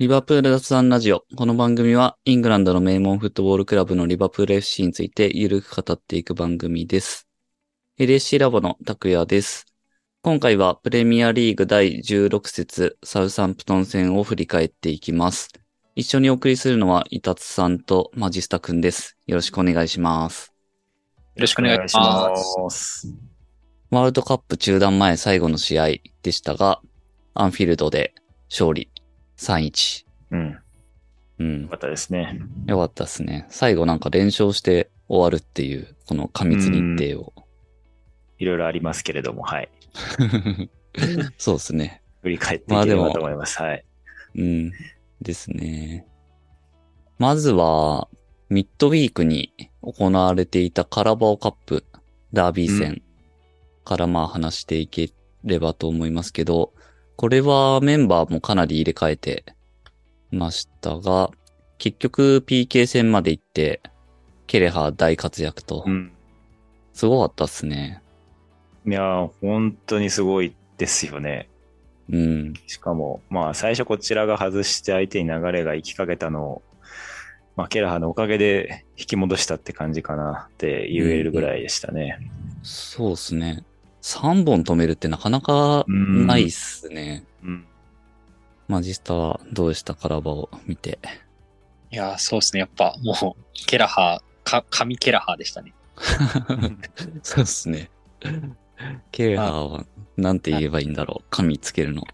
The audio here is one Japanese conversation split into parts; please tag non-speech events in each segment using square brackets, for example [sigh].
リバプール雑談ラジオ。この番組はイングランドの名門フットボールクラブのリバプール FC についてゆるく語っていく番組です。LSC ラボの拓也です。今回はプレミアリーグ第16節サウサンプトン戦を振り返っていきます。一緒にお送りするのはイタツさんとマジスタくんです。よろしくお願いします。よろしくお願いします。す。ワールドカップ中断前最後の試合でしたが、アンフィールドで勝利3-1。うん。うんよ。かったですね。よかったですね。最後なんか連勝して終わるっていう、この過密日程を。いろいろありますけれども、はい。[laughs] そうですね。振り返っていければと思います。はい。うん。ですね。まずは、ミッドウィークに行われていたカラバオカップダービー戦からまあ話していければと思いますけど、これはメンバーもかなり入れ替えてましたが、結局 PK 戦まで行って、ケレハ大活躍とう、ん。すごかったっすね。いやー、本当にすごいですよね。うん。しかも、まあ、最初こちらが外して相手に流れが行きかけたのを、まあ、ケラハのおかげで引き戻したって感じかなって言えるぐらいでしたね。そうっすね。3本止めるってなかなかないっすね。うん。マジスタはどうでしたカラバを見て。いやー、そうですね。やっぱもう、ケラハー、か、神ケラハーでしたね。[laughs] そうっすね。ケラーは、なんて言えばいいんだろう。神つけるの。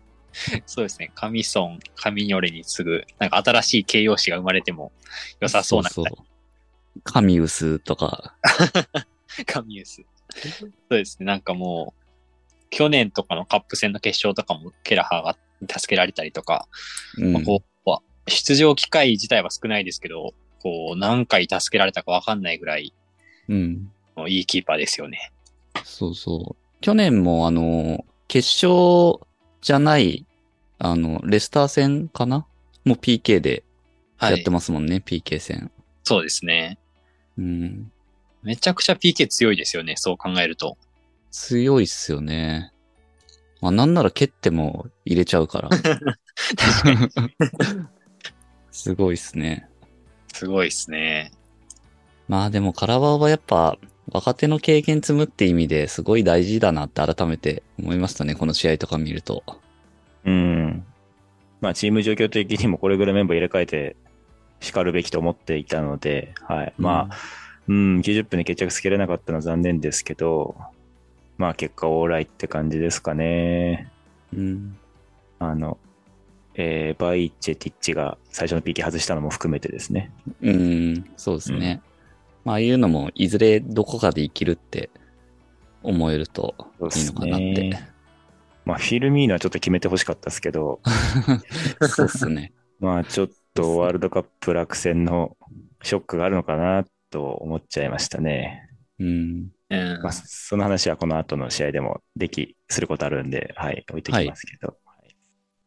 [laughs] そうですね。神ソン、神ニョレに次ぐ、なんか新しい形容詞が生まれても良さそうなそうそう。神薄とか。[laughs] 神ユース。[laughs] そうですね。なんかもう、去年とかのカップ戦の決勝とかもケラハーが助けられたりとか、うんまあ、こうは出場機会自体は少ないですけど、こう、何回助けられたかわかんないぐらい、うん。いいキーパーですよね。そうそう。去年もあの、決勝じゃない、あの、レスター戦かな？もう PK でやってますもんね、PK 戦。そうですね。うん。めちゃくちゃ PK 強いですよね。そう考えると。強いっすよね。まあなんなら蹴っても入れちゃうから。[laughs] 確かに。[laughs] すごいっすね。すごいですね。まあでもカラバオはやっぱ若手の経験積むって意味ですごい大事だなって改めて思いましたね。この試合とか見ると。うん。まあ、チーム状況的にもこれぐらいメンバー入れ替えて叱るべきと思っていたので、はい。まあ、うん、90分で決着つけれなかったのは残念ですけど、まあ、結果オーライって感じですかね。うん。あの、えーバイチェティッチが最初の PK 外したのも含めてですね。うん、そうですね。まあああいうのもいずれどこかで生きるって思えるといいのかなって。まあ、フィルミーノはちょっと決めてほしかったですけど、[laughs] そうですね。[laughs] まあ、ちょっとワールドカップ落選のショックがあるのかなと思っちゃいましたね。うん。うんまあ、その話はこの後の試合でもでき、することあるんで、はい、置いてきますけど。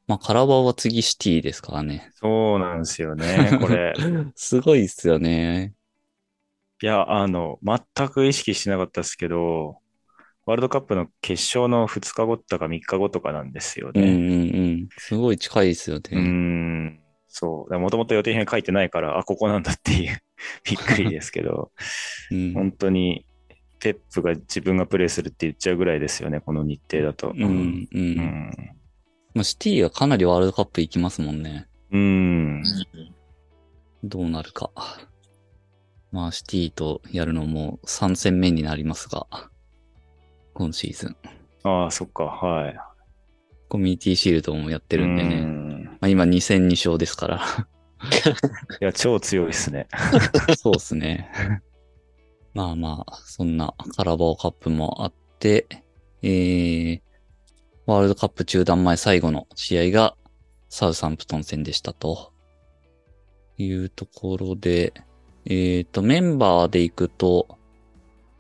まあカラバオは次シティですからね。そうなんですよね、[laughs] これ。すごいっすよね。いや、あの、全く意識してなかったですけど、ワールドカップの決勝の2日後とか3日後とかなんですようんうんね。うん。すごい近いですよね。ん、そう。もともと予定編書いてないから、あ、ここなんだっていう、[laughs] びっくりですけど、[laughs] うん。本当に、ペップが自分がプレーするって言っちゃうぐらいですよね、この日程だと。うん、う。うんん。まあ、シティはかなりワールドカップ行きますもんね。うん。どうなるか。まあ、シティとやるのも3戦目になりますが、今シーズン。ああ、そっか、はい。コミュニティシールドもやってるんでうね。んまあ、今2戦2勝ですから。[laughs] いや、超強いですね。[laughs] そうですね。まあまあ、そんなカラバオカップもあって、えー、ワールドカップ中断前最後の試合がサウサンプトン戦でしたと。いうところで、えっ、と、メンバーで行くと、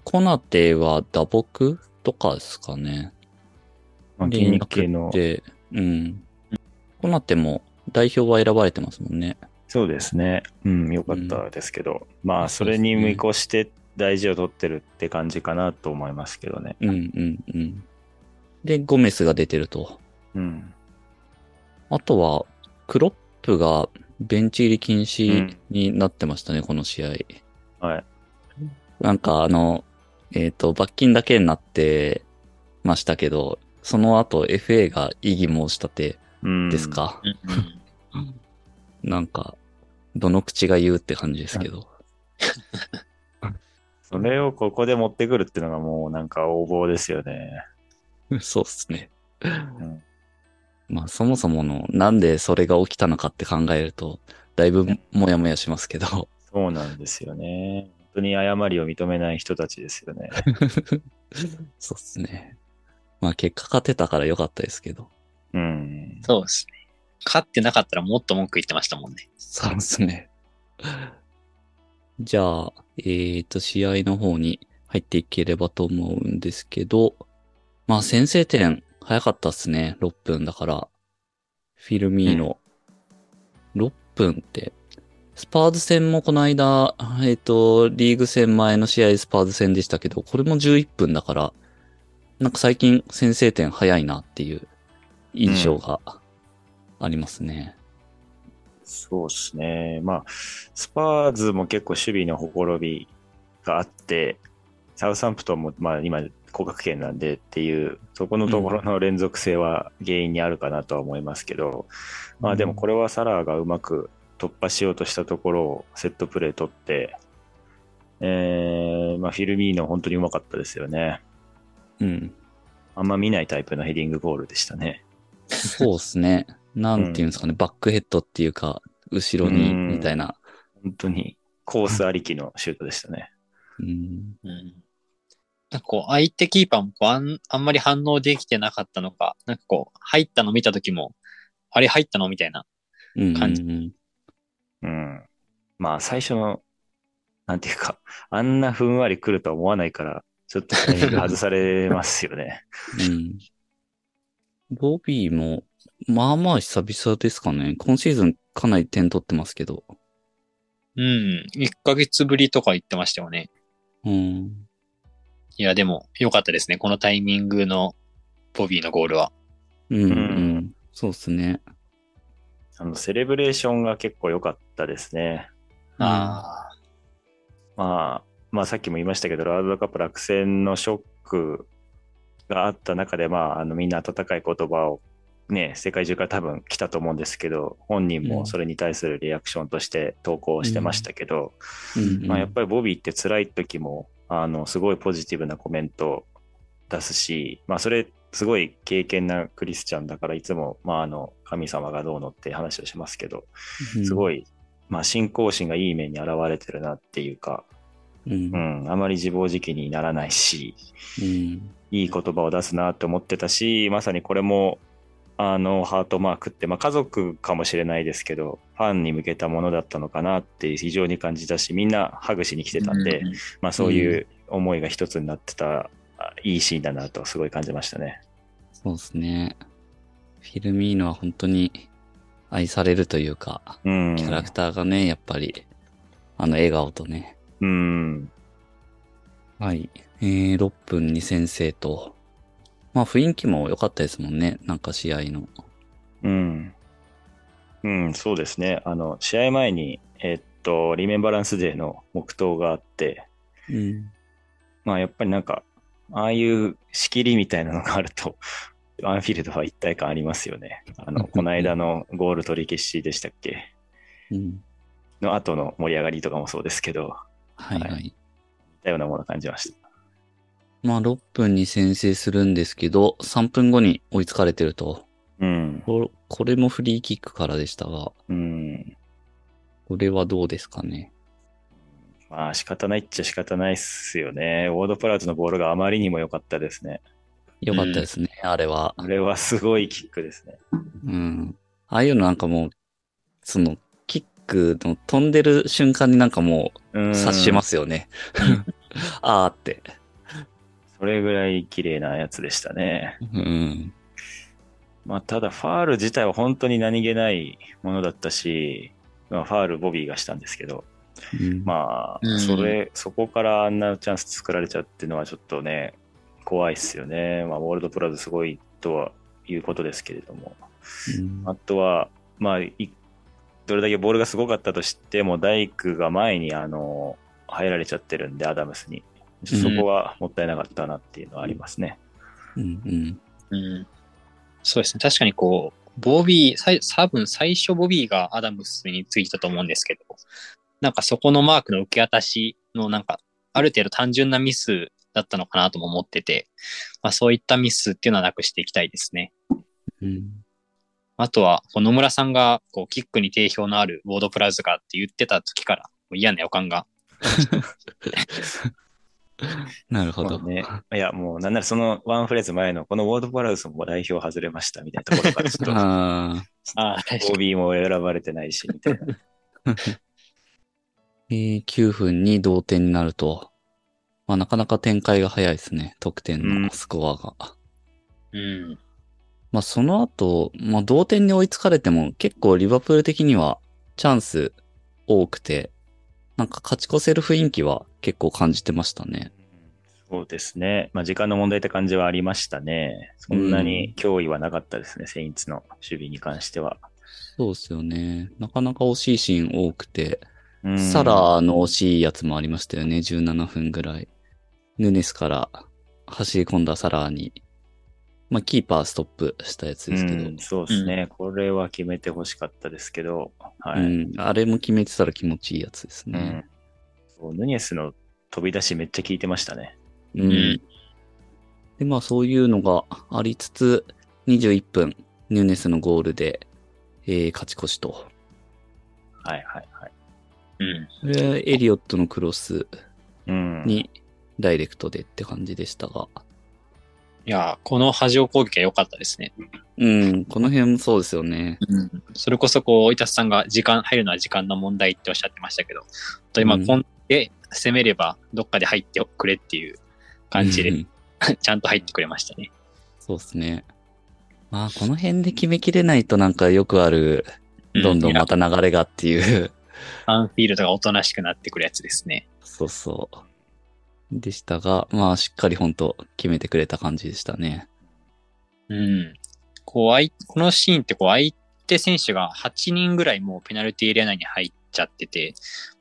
コナテは打撲とかですかね。まあ、筋肉系の。で、うん。コナテも代表は選ばれてますもんね。そうですね。うん、よかったですけど、まあ、それに見越して大事を取ってるって感じかなと思いますけどね。うんうんうん。で、ゴメスが出てると。うん。あとは、クロップがベンチ入り禁止になってましたね、この試合。はい。なんかあの、えっ、と、罰金だけになってましたけど、その後 FA が異議申し立てうんです。か？なんか、どの口が言うって感じですけど。[laughs] それをここで持ってくるっていうのがもうなんか横暴ですよね。[laughs] そうっすね。うんまあそもそもの、なんでそれが起きたのかって考えると、だいぶもやもやしますけど。そうなんですよね。本当に誤りを認めない人たちですよね。[laughs] そうっすね。まあ結果勝てたから良かったですけど。うん。そうですね。勝ってなかったらもっと文句言ってましたもんね。そうですね。[laughs] じゃあ、えっ、と、試合の方に入っていければと思うんですけど、まあ先制点早かったっすね。6分だから。フィルミーノ。6分って、スパーズ戦もこの間、えっ、と、リーグ戦前の試合スパーズ戦でしたけど、これも11分だから、なんか最近先制点早いなっていう印象がありますね。そうですね。まあ、スパーズも結構守備のほころびがあって、サウサンプトンもまあ今、降格圏なんでっていう、そこのところの連続性は原因にあるかなとは思いますけど、まあでもこれはサラーがうまく突破しようとしたところをセットプレー取って、えー、まあフィルミーノ本当にうまかったですよね。うん。あんま見ないタイプのヘディングゴールでしたね。そうですね。[laughs] なんていうんですかね、バックヘッドっていうか、後ろに、うんみたいな。本当にコースありきのシュートでしたね。うん。うん。なんかこう、相手キーパーもこうあんあんまり反応できてなかったのか、なんかこう、入ったの見た時も、あれ入ったのみたいな。うん。感じうんうん。まあ最初の、なんていうか、あんなふんわり来るとは思わないから、ちょっとタイミング外されますよね。うん。ボビーも、まあまあ久々ですかね。今シーズンかなり点取ってますけど。うん。1ヶ月ぶりとか言ってましたよね。うん。いや、でも、良かったですね。このタイミングのボビーのゴールは。うん、うん。そうですね。あの、セレブレーションが結構良かったですね。ああ。まあ、まあさっきも言いましたけど、ワールドカップ落選のショックがあった中で、まあ、あのみんな温かい言葉をね、世界中から多分来たと思うんですけど、本人もそれに対するリアクションとして投稿してましたけど、うん。まあ、やっぱりボビーって辛い時も、あの、すごいポジティブなコメントを出すし、まあ、それ、すごい経験なクリスチャンだから、いつも、まあ、あの、神様がどうのって話をしますけど、すごい。い、まあ、信仰心がいい面に現れてるなっていうか、うんう。ん、あまり自暴自棄にならないし、うん。いい言葉を出すなって思ってたし、まさにこれも、あの、ハートマークって、まあ家族かもしれないですけど、ファンに向けたものだったのかなって非常に感じたし、みんなハグしに来てたんで、うんまあそういう思いが一つになってた、あいいシーンだなとすごい感じましたね。そうですね。フィルミーノは本当に愛されるというか、うん。キャラクターがね、やっぱり、あの笑顔とね。うん。はい。えー、6分に先制と。まあ雰囲気も良かったですもんね。なんか試合の。うん。うん、そうですね。あの、試合前に、えっと、リメンバランスデーの黙祷があって、うん。まあやっぱりなんか、ああいう仕切りみたいなのがあると、[laughs] アンフィールドは一体感ありますよね。あの、この間のゴール取り消しでしたっけ？うん。の後の盛り上がりとかもそうですけど、はいはい。似たようなものを感じました。まあ6分に先制するんですけど、3分後に追いつかれてると。うん。ここれもフリーキックからでしたが、うん。これはどうですかね？まあ仕方ないっちゃ仕方ないっすよね。ウォードプラウトのボールがあまりにも良かったですね。良かったですね、あれは。あれはすごいキックですね。うん。ああいうのなんかもう、その、クの飛んでる瞬間になんかもう。うん察しますすよね。[laughs] あーって。それぐらい綺麗なやつでしたね。うん。まあただファール自体は本当に何気ないものだったし、まあファールボビーがしたんですけど、うんまあ、うんそれ、そこからあんなチャンス作られちゃうっていうのはちょっとね、怖いっすよね。まあ、ウォールドプラズすごいとはいうことですけれども。うんあとは、まあ、いどれだけボールがすごかったとしても、大工が前に、あの、入られちゃってるんで、アダムスに。そこはもったいなかったなっていうのはありますね。うんうん。うん。そうですね。確かにこう、ボビー、多分最初ボビーがアダムスについたと思うんですけど、なんかそこのマークの受け渡しのなんか、ある程度単純なミスだったのかなとも思ってて、まあそういったミスっていうのはなくしていきたいですね。うん。あとは、野村さんが、こう、キックに定評のあるウォードプラズガーって言ってた時から、もう嫌な予感が。[laughs] なるほど。まあね。いや、もう、なんならそのワンフレーズ前の、このウォード・パラウスも代表外れましたみたいなところから、ちょっと、[laughs] ああ。OB も選ばれてないし、みたいな。[laughs] えー、9分に同点になると、まあなかなか展開が早いですね。得点のスコアが。うん。まあその後、まあ同点に追いつかれても結構リバプール的にはチャンス多くて、なんか勝ち越せる雰囲気は結構感じてましたね。そうですね。まあ、時間の問題って感じはありましたね。そんなに脅威はなかったですね、セインツの守備に関しては。そうですよね。なかなか惜しいシーン多くて、うんサラーの惜しいやつもありましたよね。17分ぐらい。ヌネスから走り込んだサラーに、まあキーパーストップしたやつですけど、うんそうですね、これは決めてほしかったですけど、はい。うん、あれも決めてたら気持ちいいやつですうんね。そうヌニエスの飛び出しめっちゃ効いてましたね。うん。んで、まあそういうのがありつつ、21分、ニューネスのゴールで、えー勝ち越しと。はいはいはい。うん。でエリオットのクロスうん。にダイレクトでって感じでしたが。いや、この波状攻撃は良かったですね。うん、この辺もそうですよね。うん。それこそ、こう、板さんが時間、入るのは時間の問題っておっしゃってましたけど、と今、うんこんで攻めれば、どっかで入ってくれっていう感じで、うん [laughs] ちゃんと入ってくれましたね。そうですね。まあ、この辺で決めきれないとなんかよくある、どんどんまた流れがっていう、アンフィールドがおとなしくなってくるやつですね。そうそう。でしたが、まあ、しっかり本当決めてくれた感じでしたね。うん。こう、このシーンってこう、相手選手が8人ぐらいもうペナルティーエリア内に入っちゃってて、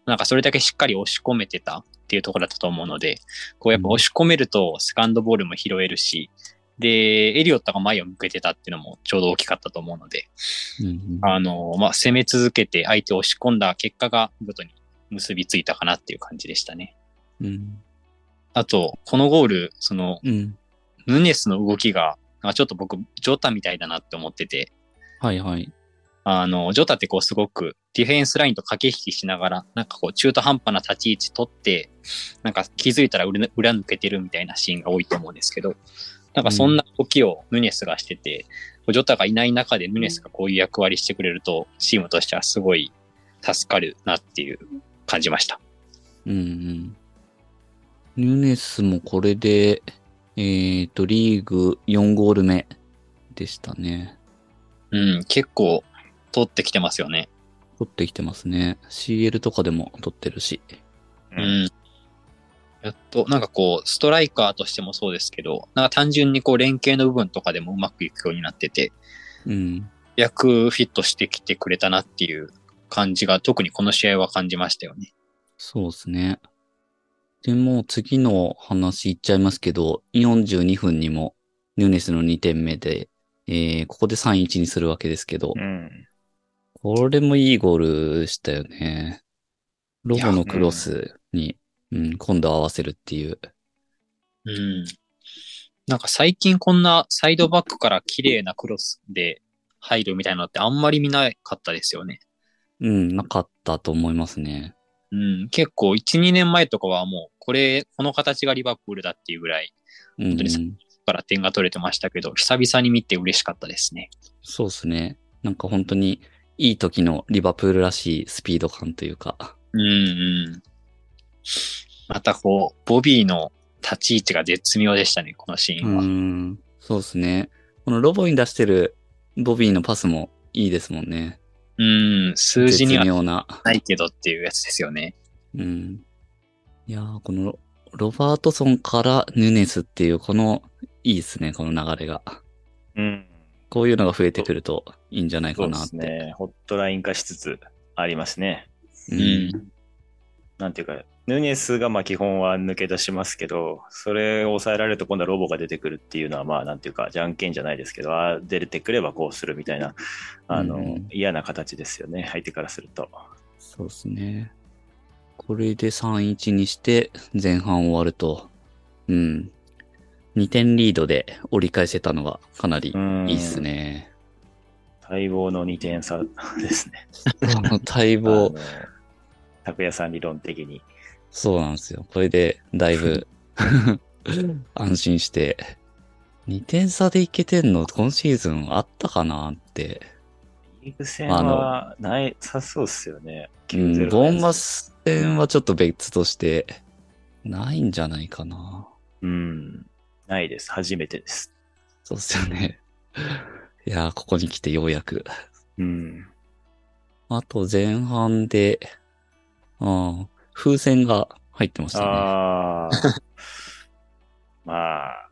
なんかそれだけしっかり押し込めてたっていうところだったと思うので、こうやっぱ押し込めるとセカンドボールも拾えるし、で、エリオットが前を向けてたっていうのもちょうど大きかったと思うので、うんあの、まあ、攻め続けて相手を押し込んだ結果が見事に結びついたかなっていう感じでしたね。うん。あと、このゴール、その、うん。ヌネスの動きが、ちょっと僕、ジョタみたいだなって思ってて、はいはい。あの、ジョタってこうすごくディフェンスラインと駆け引きしながら、なんかこう中途半端な立ち位置取って、なんか気づいたら裏裏抜けてるみたいなシーンが多いと思うんですけど、なんかそんな動きをヌネスがしてて、ジョタがいない中でヌネスがこういう役割してくれると、チームとしてはすごい助かるなっていう感じました。うんうん。ヌネスもこれで、えっ、と、リーグ4ゴール目でしたね。うん、結構取ってきてますよね。取ってきてますね。CL とかでも取ってるし。ううんん。やっと、なんかこう、ストライカーとしてもそうですけど、なんか単純にこう、連携の部分とかでもうまくいくようになってて、うん。役フィットしてきてくれたなっていう感じが、特にこの試合は感じましたよね。そうですね。でもう次の話いっちゃいますけど、42分にもヌネスの2点目で、えー、ここで3-1にするわけですけど、うん。これもいいゴールでしたよね。ロボのクロスに、うん、今度合わせるっていう。うん。なんか最近こんなサイドバックから綺麗なクロスで入るみたいなのってあんまり見なかったですよね。うん、なかったと思いますね。うん。結構1、2年前とかはもう、これ、この形がリバプールだっていうぐらいうん、本当にから点が取れてましたけど、久々に見て嬉しかったですね。そうですね。なんか本当にいい時のリバプールらしいスピード感というか。うんうん。またこう、ボビーの立ち位置が絶妙でしたね、このシーうンは。ん、そうですね。このロボに出してるボビーのパスもいいですもんね。うん、数字にはな。ないけどっていうやつですよね。うん。いやー、このロバートソンからヌネスっていうこの、いいですね、この流れが。うん。こういうのが増えてくるといいんじゃないそうでかなって。すね。ホットライン化しつつありますね。ううんん。なんていうか、ヌニエスがまあ基本は抜け出しますけど、それを抑えられると今度はロボが出てくるっていうのはまあなんていうか、じゃんけんじゃないですけど、ああ出てくればこうするみたいな、あの、うん嫌な形ですよね、相手からすると。そうですね。これで3-1にして前半終わると、うん。2点リードで折り返せたのがかなりうんいいっすね。待望の2点差ですね。[laughs] 待望。拓也さん理論的に。そうなんですよ。これでだいぶ安心して。2点差でいけてんの今シーズンあったかなって。リーグ戦はないさそうっすよね。うん、9-0ボーンマス戦はちょっと別として、ないんじゃないかな。うん。ないです。初めてです。そうっすよね。[laughs] いやー、ここに来てようやく。うん。あと前半で、ああ、風船が入ってましたね。ああ。[laughs] まあ。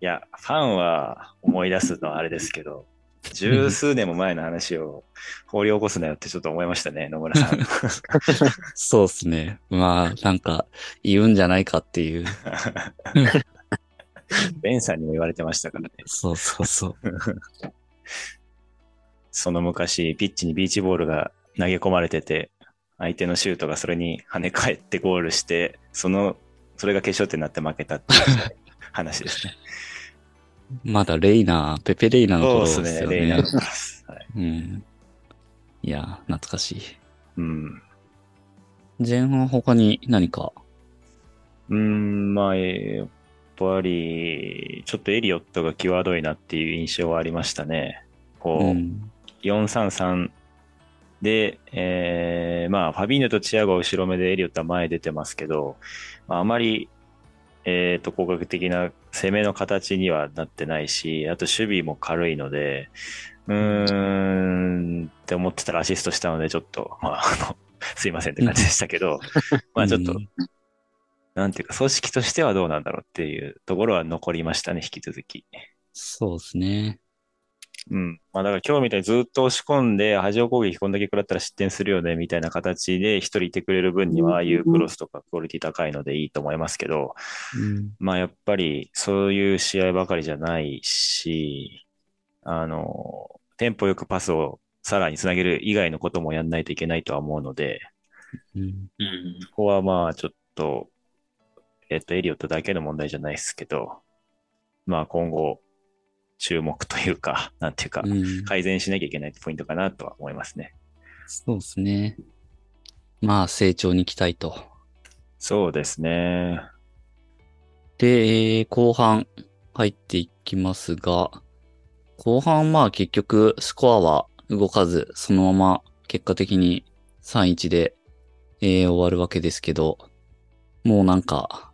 いや、ファンは思い出すのはあれですけど、十数年も前の話を掘り起こすなよってちょっと思いましたね、野村さん。[laughs] そうっすね。まあ、なんか、言うんじゃないかっていう。ベンさんにも言われてましたからね。そうそうそう。[laughs] その昔、ピッチにビーチボールが投げ込まれてて、相手のシュートがそれに跳ね返ってゴールして、その、それが決勝点になって負けたっていう [laughs] 話ですね。まだレイナー、ペペレイナーのそうですね、頃ですよね。レイナーのです。はい。うん。いやー、懐かしい。うん。前半他に何か？うーん、まあ、やっぱり、ちょっとエリオットが際どいなっていう印象はありましたね。こう、うん。4-3-3で、えー、まあ、ファビーニョとチアゴは後ろ目でエリオットは前出てますけど、まあ、あまり、えっ、と、攻撃的な攻めの形にはなってないし、あと守備も軽いので、うーん、って思ってたらアシストしたので、ちょっと、まあ、あの、[laughs] すいませんって感じでしたけど、まあちょっとう、んなんていうか、組織としてはどうなんだろうっていうところは残りましたね、引き続き。そうですね。うん。まあだから今日みたいにずっと押し込んで、波状攻撃こんだけ食らったら失点するよね、みたいな形で一人いてくれる分には、ああいうクロスとかクオリティ高いのでいいと思いますけど、うん。まあやっぱりそういう試合ばかりじゃないし、あの、テンポよくパスをさらにつなげる以外のこともやんないといけないとは思うので、うん。うん。ここはまあちょっと、えっと、エリオットだけの問題じゃないですけど、まあ今後、注目というか、[laughs] なんていうか、うん改善しなきゃいけないポイントかなとは思いますね。そうですね。まあ、成長に期待と。そうですね。で、えー後半入っていきますが、後半まあ結局スコアは動かず、そのまま結果的に3-1で、えー終わるわけですけど、もうなんか、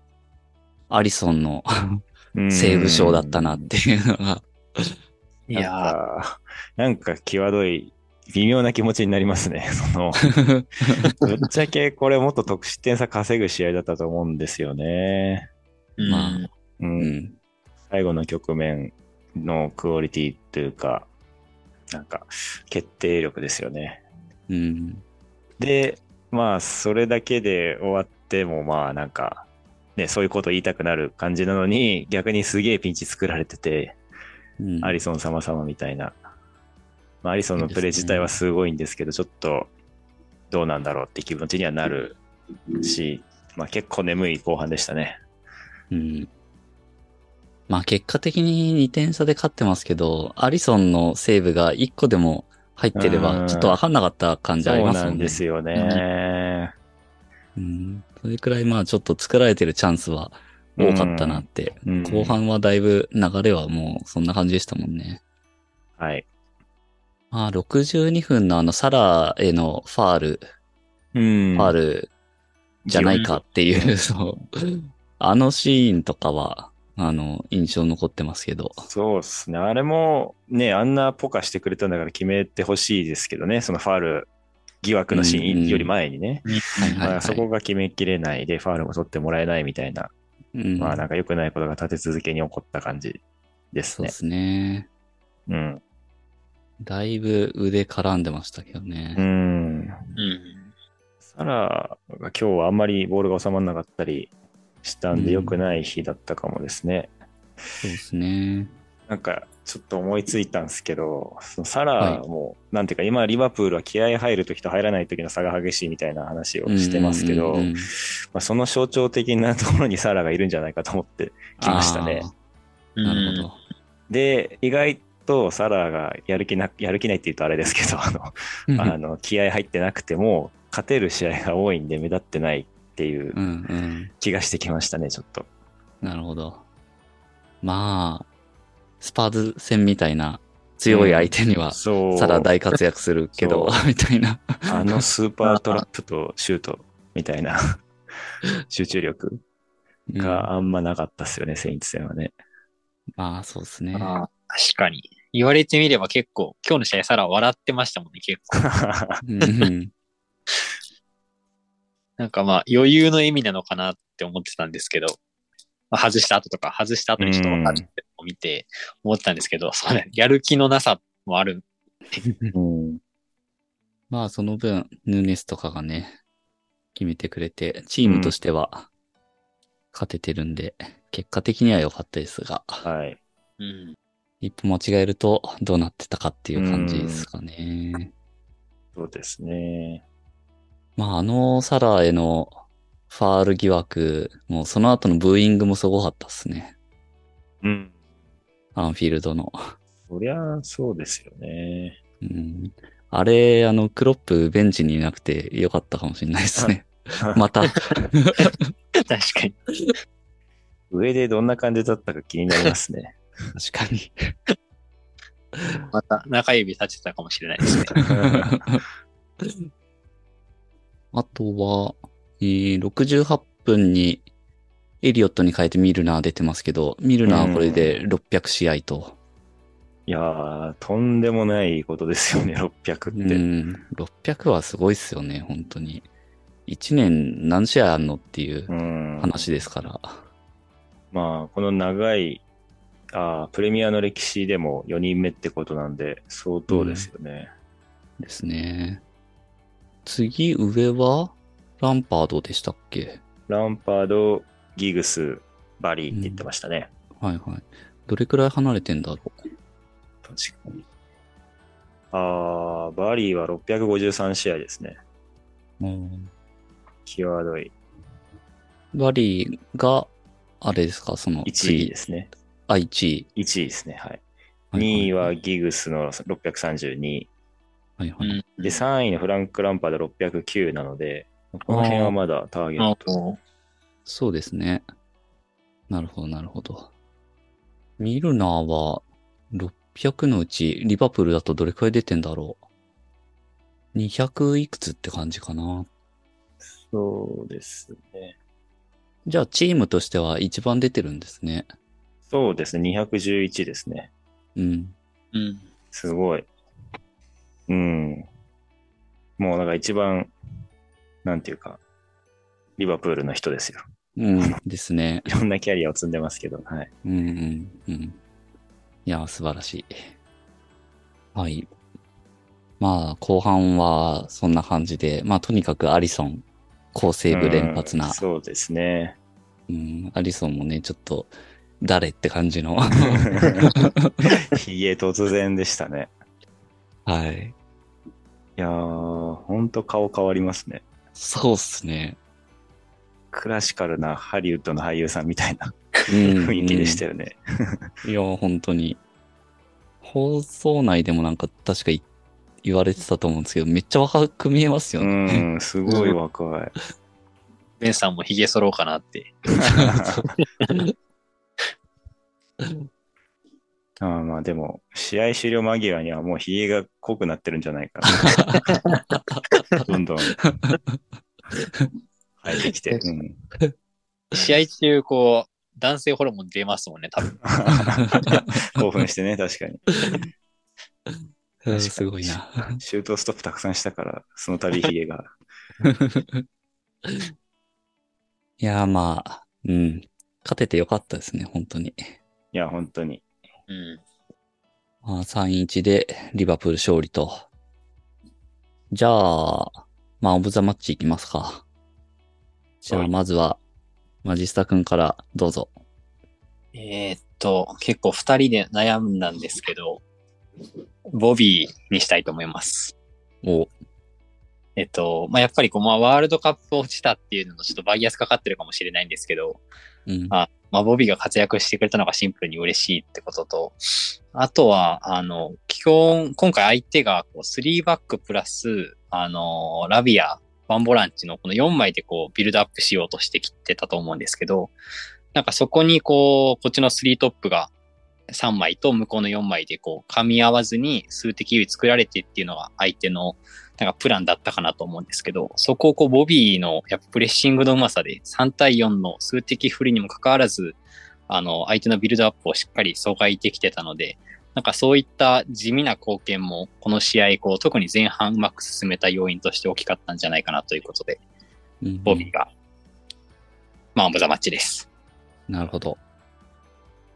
アリソンの [laughs] セーブ賞だったなっていうのが、[laughs] いやか、なんか際どい、微妙な気持ちになりますね。[laughs] その、[laughs] ぶっちゃけこれもっと得失点差稼ぐ試合だったと思うんですよね。ー、まあうんう。うんん。最後の局面のクオリティというか、なんか、決定力ですよね。うん。で、まあ、それだけで終わっても、まあ、なんか、ね、そういうこと言いたくなる感じなのに、逆にすげえピンチ作られてて、うん。アリソン様々みたいな。まあ、アリソンのプレー自体はすごいんですけど、ちょっと、どうなんだろうって気持ちにはなるし、まあ結構眠い後半でしたね。うん。まあ結果的に2点差で勝ってますけど、アリソンのセーブが1個でも入ってれば、うんちょっとわかんなかった感じありそうますもんね。なんですよね。うん。それくらいまあちょっと作られてるチャンスは多かったなって。うん後半はだいぶ流れはもうそんな感じでしたもんね。はい。まあ62分のあのサラへのファール、うんファールじゃないかっていう、そう。あのシーンとかは、あの、印象残ってますけど。そうですね。あれも、ね、あんなポカしてくれたんだから決めてほしいですけどね。そのファール疑惑のシーンより前にね。そこが決めきれないで、ファールも取ってもらえないみたいな、うん、まあなんか良くないことが立て続けに起こった感じですね。そうですね。うん。だいぶ腕絡んでましたけどうね。ん。うん。サラが今日はあんまりボールが収まらなかったりしたんで、うん良くない日だったかもですね。そうですね。なんか、ちょっと思いついたんですけど、そのサラも、なんていうか、今、リバプールは気合入るときと入らないときの差が激しいみたいな話をしてますけど、その象徴的なところにサラがいるんじゃないかと思ってきましたね。なるほど。で、意外とサラがやる気な、やる気ないって言うとあれですけど、あの、あの気合入ってなくても、勝てる試合が多いんで目立ってないっていううんうん。気がしてきましたね、ちょっと。なるほど。まあ、スパーズ戦みたいな強い相手には、そう。サラ大活躍するけどそ、[laughs] みたいな。あのスーパートラップとシュートみたいな [laughs] 集中力うんがあんまなかったっすよね、セインツ戦はね。まあ、そうですね。確かに。言われてみれば結構、今日の試合サラ笑ってましたもんね、結構。[laughs] うんうんなんかまあ余裕の意味なのかなって思ってたんですけど、まあ、外した後とか、外した後にちょっと分かってを見て思ったんですけど、そうね、やる気のなさもある。うんまあ、その分、ヌーネスとかがね、決めてくれて、チームとしては勝ててるんで、結果的には良かったですが、はい。うん。一歩間違えるとどうなってたかっていう感じですかね。そうですね。まあ、あのサラへのファール疑惑、もうその後のブーイングもすごかったですね。うん。アンフィールドの。そりゃそうですよね。うん、あれ、あの、クロップベンチにいなくてよかったかもしれないですね。また。確かに。上でどんな感じだったか気になりますね。確かに。また中指立てたかもしれないですね。[laughs] あとは、えー68分にエリオットに変えてミルナー出てますけど、ミルナーはこれで600試合と。いやー、とんでもないことですよね、600うって。ん、600はすごいっすよね、本当に。1年何試合あんのっていううん。話ですから。まあ、この長い、あープレミアの歴史でも4人目ってことなんで、相当ですよね。ですね。次上はランパードでしたっけ？ランパード、ギグス、バリーって言ってましたね。はいはい。どれくらい離れてんだろ確かに。あー、バリーは653試合ですね。う。うん際どい。バリーが、あれですか、その1位ですね。あ、1位。1位ですね。はい。はい2位はギグスの632。はいはい。うんで、3位のフランク・ランパード609なので、この辺はまだターゲット。そうですね。なるほど、なるほど。ミルナーは、600のうち、リバプールだとどれくらい出てんだろう？200いくつって感じかな。そうですね。じゃあ、チームとしては一番出てるんですね。そうですね。211ですね。うん。うん。すごい。うん。もうなんか一番、なんていうか、リバプールの人ですよ。うん。ですね。[laughs] いろんなキャリアを積んでますけど、はい。うんうんうん。いや、素晴らしい。はい。まあ、後半はそんな感じで、まあ、とにかくアリソン、好セーブ連発なうん。そうですね。うん、アリソンもね、ちょっと、誰って感じの。[laughs] ひげ突然でしたね。はい。いやー、ほんと顔変わりますね。そうっすね。クラシカルなハリウッドの俳優さんみたいなうん雰囲気でしたよね。う [laughs] んいや、本当に。放送内でもなんか確かい言われてたと思うんですけど、めっちゃ若く見えますようね。ん、すごい若い。ベンさんも髭剃ろうかなって。[laughs] ああまあでも、試合終了間際にはもうひげが濃くなってるんじゃないかな。[laughs] どんどん生えてきて。うん、試合中、こう、男性ホルモン出ますもんね、多分。[laughs] 興奮してね、確かに。うんすごいな。シュートストップたくさんしたから、その度ひげが。[laughs] いや、まあ、うん。勝ててよかったですね、本当に。いや、本当に。うん。まあ、3-1でリバプール勝利と。じゃあ、まあ、オブザマッチいきますか。じゃあ、はいまずは、マジスタ君からどうぞ。えーっと、結構二人で悩んだんですけど、ボビーにしたいと思います。お、えっと、まあ、やっぱりこう、まあ、ワールドカップ落ちたっていうののちょっとバイアスかかってるかもしれないんですけど、うん。あまあ、ボビーが活躍してくれたのがシンプルに嬉しいってことと、あとは、あの、基本、今回相手がこう3バックプラス、あの、ラビア、ワンボランチのこの4枚でこう、ビルドアップしようとしてきてたと思うんですけど、なんかそこにこう、こっちの3トップが3枚と向こうの4枚でこう、噛み合わずに数的優位作られてっていうのが相手のなんかプランだったかなと思うんですけど、そこをこうボビーのやっぱプレッシングのうまさで3対4の数的不利にもかかわらず、あの、相手のビルドアップをしっかり阻害できてたので、なんかそういった地味な貢献もこの試合、こう特に前半うまく進めた要因として大きかったんじゃないかなということで、うんボビーが、まあ、オブザマッチです。なるほど。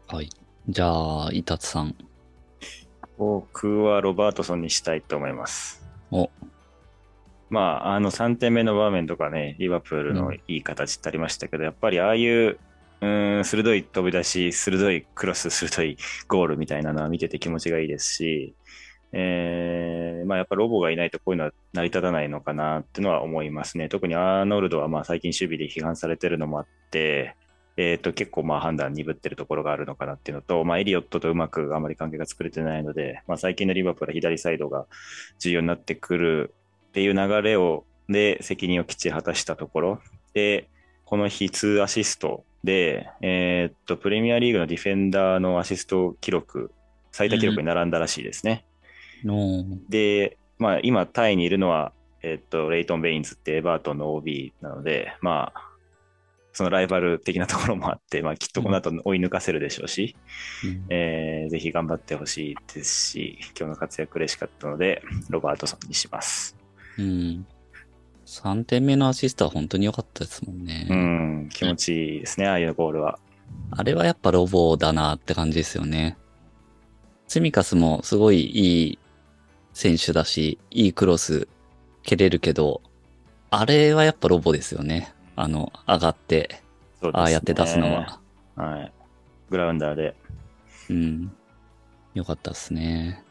はい。じゃあ、イタツさん。僕はロバートソンにしたいと思います。お、まあ、あの3点目の場面とかね、リバプールのいい形ってありましたけど、やっぱりああいう、うん、鋭い飛び出し、鋭いクロス、鋭いゴールみたいなのは見てて気持ちがいいですし、えー、まあやっぱロボがいないとこういうのは成り立たないのかなっていうのは思いますね。特にアーノルドはまあ最近守備で批判されてるのもあって、えっ、と結構まあ判断鈍ってるところがあるのかなっていうのと、まあエリオットとうまくあまり関係が作れてないので、まあ最近のリバプールは左サイドが重要になってくるっていう流れを、で、責任をきっちり果たしたところ。で、この日2アシストで、えーっと、プレミアリーグのディフェンダーのアシスト記録、最多記録に並んだらしいですね。ので、まあ今タイにいるのは、えーっと、レイトン・ベインズってエバートンの OB なので、まあ、そのライバル的なところもあって、まあきっとこの後追い抜かせるでしょうし、うんえーぜひ頑張ってほしいですし、今日の活躍嬉しかったので、ロバートソンにします。うん。3点目のアシストは本当に良かったですもんね。うん、気持ちいいですね、ああいうゴールは。あれはやっぱロボだなって感じですよね。ツミカスもすごいいい選手だし、いいクロス蹴れるけど、あれはやっぱロボですよね。あの、上がって、ねああやって出すのは。。はい。グラウンダーで。うん。よかったですね。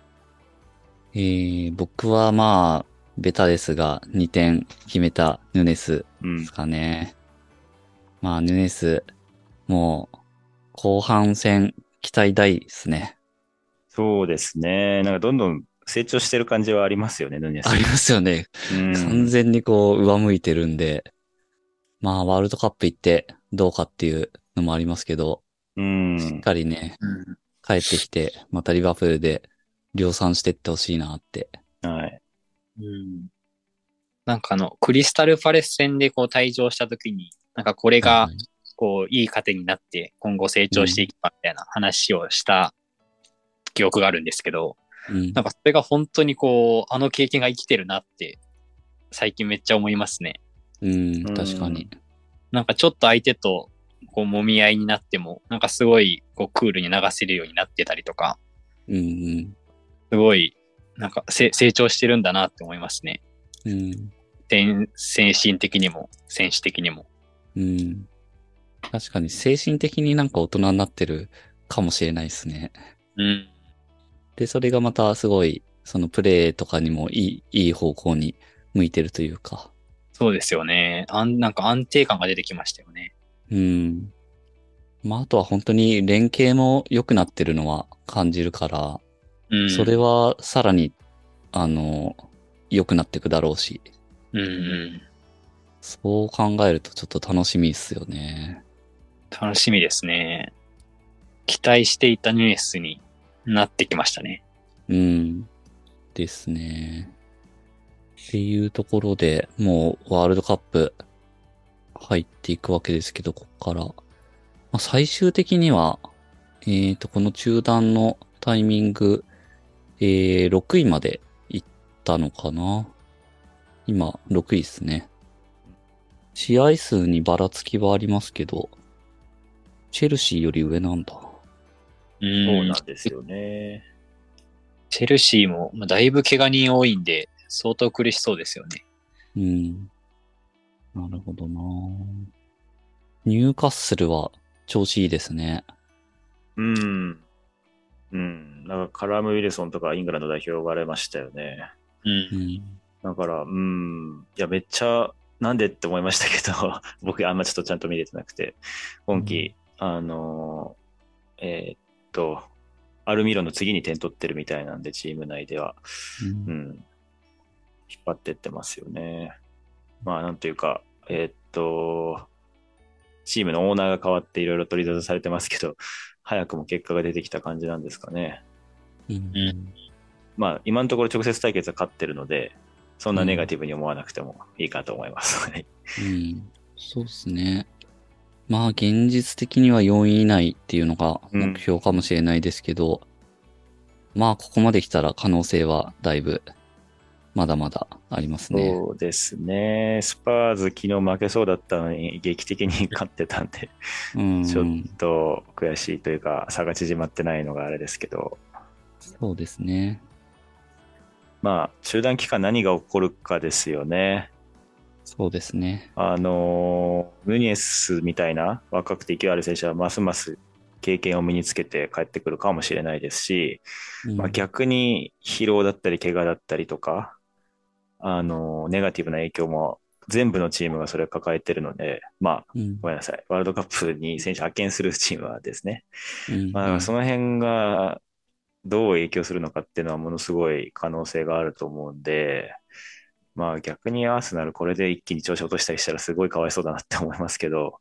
えー、僕はまあ、ベタですが、2点決めたヌネスうんです。かね。まあ、ヌネス、もう、後半戦期待大ですね。そうですね。なんかどんどん成長してる感じはありますよね、ヌニエス。ありますよね。うん完全にこう、上向いてるんで。まあ、ワールドカップ行ってどうかっていうのもありますけど、うん。しっかりね、うん。帰ってきて、またリバプールで量産してってほしいなって。はい。うん。なんかあの、クリスタルパレス戦でこう退場した時に、なんかこれが、こう、いい糧になって今後成長していくかみたいな話をした記憶があるんですけど、うんなんかそれが本当にこう、あの経験が生きてるなって、最近めっちゃ思いますね。うん、確かに。なんかちょっと相手と、こう、揉み合いになっても、なんかすごい、こう、クールに流せるようになってたりとか、うん、すごい、なんかせ成長してるんだなって思いますね。うん、うん、精精神的にも、選手的にも。うん。確かに精神的になんか大人になってるかもしれないですね。うん。で、それがまたすごい、そのプレーとかにもいい、いい方向に向いてるというか。そうですよね。あん、なんか安定感が出てきましたよね。うん。まあ、あとは本当に連携も良くなってるのは感じるから、うん。それはさらに、あの、良くなっていくだろうし、うんうん。そう考えるとちょっと楽しみですよね。楽しみですね。期待していたニュースになってきましたね。うん。ですね。っていうところで、もうワールドカップ入っていくわけですけど、ここから。まあ、最終的には、えっ、と、この中断のタイミング、えー、6位まで行ったのかな？今、6位ですね。試合数にばらつきはありますけど、チェルシーより上なんだ。うん。そうなんですよね。チェルシーも、まあ、だいぶ怪我人多いんで、相当苦しそうですよね。うん。なるほどなニューカッスルは調子いいですね。うん。うん。なんかカラム・ウィルソンとかイングランド代表呼ばれましたよね。う。うんん。だから、うん。いや、めっちゃ、なんでって思いましたけど、[laughs] 僕あんまちょっとちゃんと見れてなくて、今季、あのー、えーっと、アルミロンの次に点取ってるみたいなんで、チーム内では。うんうん。引っ張ってってますよね。まあ、なんというか、えーっと、チームのオーナーが変わっていろいろ取り沙汰されてますけど、早くも結果が出てきた感じなんですかね。うんうんまあ、今のところ直接対決は勝ってるので、そんなネガティブに思わなくてもいいかと思います。はいうん。そうですね。まあ、現実的には4位以内っていうのが目標かもしれないですけど、まあ、ここまで来たら可能性はだいぶ、まだまだありますね。そうですね。スパーズ昨日負けそうだったのに劇的に勝ってたんで、うん。ちょっと悔しいというか、差が縮まってないのがあれですけど、そうですね。まあ、中断期間何が起こるかですよね。そうですね。あの、ヌニエスみたいな若くて勢いある選手はますます経験を身につけて帰ってくるかもしれないですし、うんまあ、逆に疲労だったり怪我だったりとか、あの、ネガティブな影響も全部のチームがそれを抱えてるので、まあ、うんごめんなさい。ワールドカップに選手派遣するチームはですね。うんまあ、その辺がどう影響するのかっていうのはものすごい可能性があると思うんで、まあ逆にアーセナルこれで一気に調子落としたりしたらすごいかわいそうだなって思いますけど、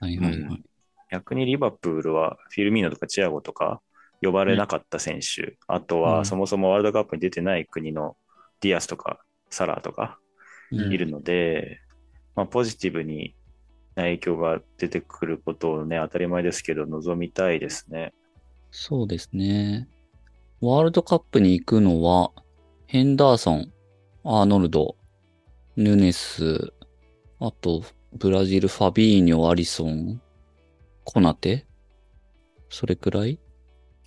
はいはいはい。うん逆にリバプールはフィルミーノとかチアゴとか呼ばれなかった選手、あとうんはそもそもワールドカップに出てない国のディアスとかサラーとかうんいるので、まあ、ポジティブにな影響が出てくることをね、当たり前ですけど、望みたいですね。そうですね。ワールドカップに行くのは、ヘンダーソン、アーノルド、ヌネス、あと、ブラジル、ファビーニョ、アリソン、コナテそれくらい？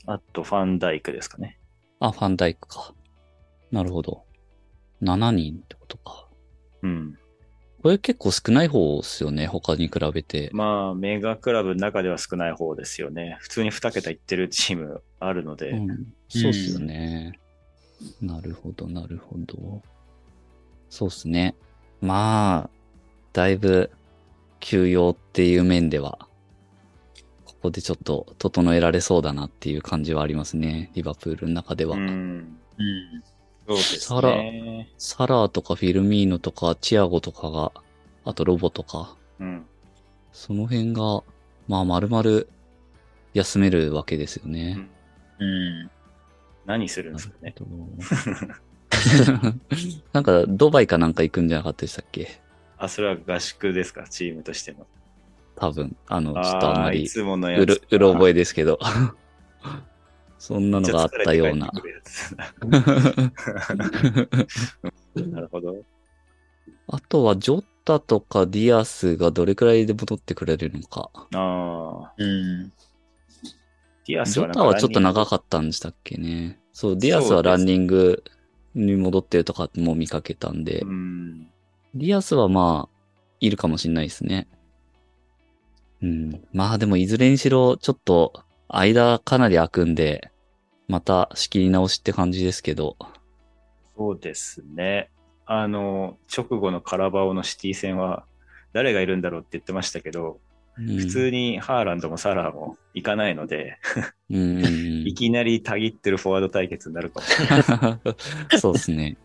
あと、ファンダイクですかね。あ、ファンダイクか。なるほど。7人ってことか。うん。これ結構少ない方ですよね、他に比べて。まあ、メガクラブの中では少ない方ですよね。普通に2桁いってるチームあるので、うん、そうっすよね。なるほど、なるほど。そうっすね。まあ、だいぶ休養っていう面では、ここでちょっと整えられそうだなっていう感じはありますね。リバプールの中では。うん。うん。そうですサラね。サラーとかフィルミーノとかチアゴとかが、あとロボとか、うん。その辺が、まあ丸々休めるわけですよね。うん。何するんですかね。[laughs] なんか、ドバイかなんか行くんじゃなかったでしたっけ？あ、それは合宿ですか、チームとしての。多分。あの、ちょっとあんまり、つものやつうろ覚ええですけど。そんなのがあったような。[laughs] なるほど。あとは、ジョッタとかディアスがどれくらいで戻ってくれるのか。ああ。うん。ディアスジョッタはちょっと長っかったんでしたっけね。そう、ディアスはランニングに戻ってるとかも見かけたんでた。う、ん。ディアスはまあ、いるかもしれないですね。うん。まあでもいずれにしろ、ちょっと、間かなり空くんで、また仕切り直しって感じですけど。そうですね。あの、直後のカラバオのシティ戦は、誰がいるんだろうって言ってましたけど、うん普通にハーランドもサラーも行かないので、うん [laughs] いきなりたぎってるフォワード対決になるかもしれない。[laughs] そうですね。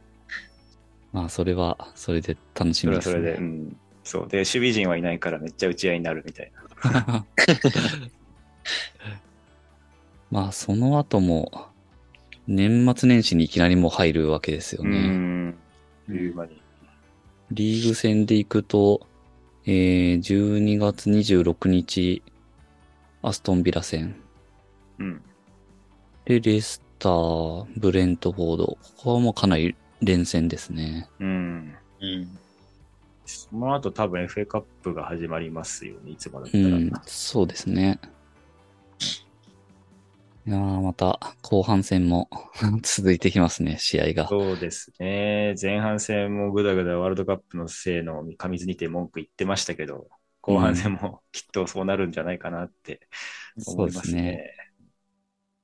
まあ、それは、それで楽しみです、ね。それはそれで、うん。そう。で、守備陣はいないからめっちゃ打ち合いになるみたいな。[laughs] まあ、その後も、年末年始にいきなりもう入るわけですようね。ん。いう間に。リーグ戦で行くと、えー、12月26日、アストンビラ戦。うん。で、レスター、ブレントフォード。ここはもうかなり連戦ですね。うん。うん。その後多分 FA カップが始まりますよね、いつもだったら。うん、そうですね。いやーまた後半戦も [laughs] 続いてきますね、試合が。そうですね。前半戦もぐだぐだワールドカップのせいの過密にて文句言ってましたけど、後半戦も [laughs] きっとそうなるんじゃないかなって思いますね。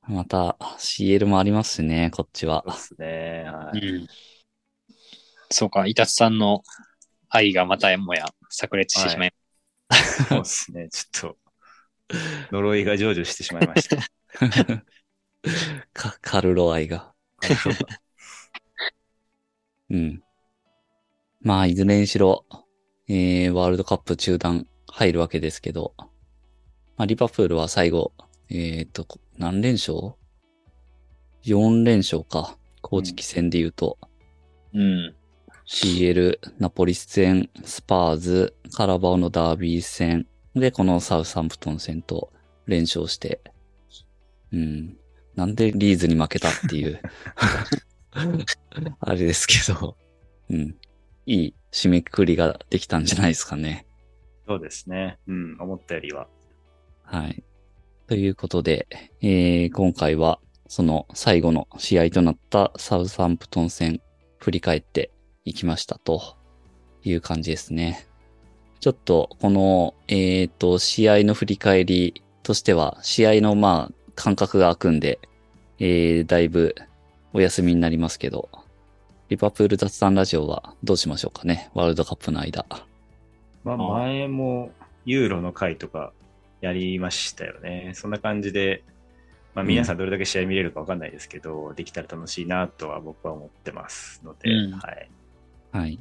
また CL もありますしね、こっちはそう。ですね。はい。うん。そうか、イタツさんの愛がまたもや炸裂してしまい、そうですね。ちょっと、呪いが成就してしまいました。[laughs] [laughs] かカルロ愛が。うん。まあ、いずれにしろ、えー、ワールドカップ中断入るわけですけど、まあ、リバプールは最後、えっ、と、何連勝 ?4 連勝か。公式戦で言うと、うん。CL、ナポリス戦、スパーズ、カラバオのダービー戦、で、このサウサンプトン戦と連勝して、うん。なんでリーズに負けたっていう、[laughs] あれですけど、うん。いい締めくくりができたんじゃないですかね。そうですね。うん、思ったよりは。はい。ということで、えー今回はその最後の試合となったサウサンプトン戦振り返っていきましたという感じですね。ちょっとこの、えっ、と、試合の振り返りとしては、試合のまあ間隔が空くんで、えー、だいぶお休みになりますけど、リバプール雑談ラジオはどうしましょうかね。ワールドカップの間。まあ、あ前もユーロの回とかやりましたよね。そんな感じで、まあ、皆さんどれだけ試合見れるかわかんないですけど、できたら楽しいなとは僕は思ってますので、うんはい。はい。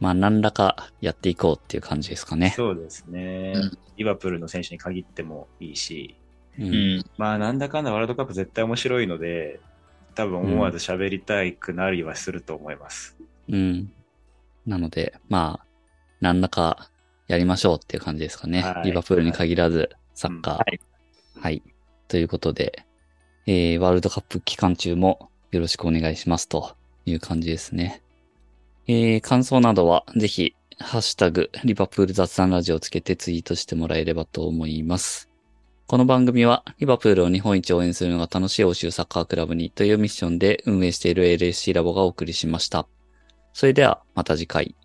まあ何らかやっていこうっていう感じですかね。そうですね。うんリバプールの選手に限ってもいいし、ううん。まあ、なんだかんだワールドカップ絶対面白いので、多分思わず喋りたくなりはすると思います。うん。なので、まあ、何らかやりましょうっていう感じですかね。はいリバプールに限らず、サッカー。うんはいはい。ということで、えー、ワールドカップ期間中もよろしくお願いしますという感じですね。えー、感想などはぜひ、ハッシュタグ、リバプール雑談ラジオをつけてツイートしてもらえればと思います。この番組は、リバプールを日本一応援するのが楽しい欧州サッカークラブにというミッションで運営している LSC ラボがお送りしました。それでは、また次回。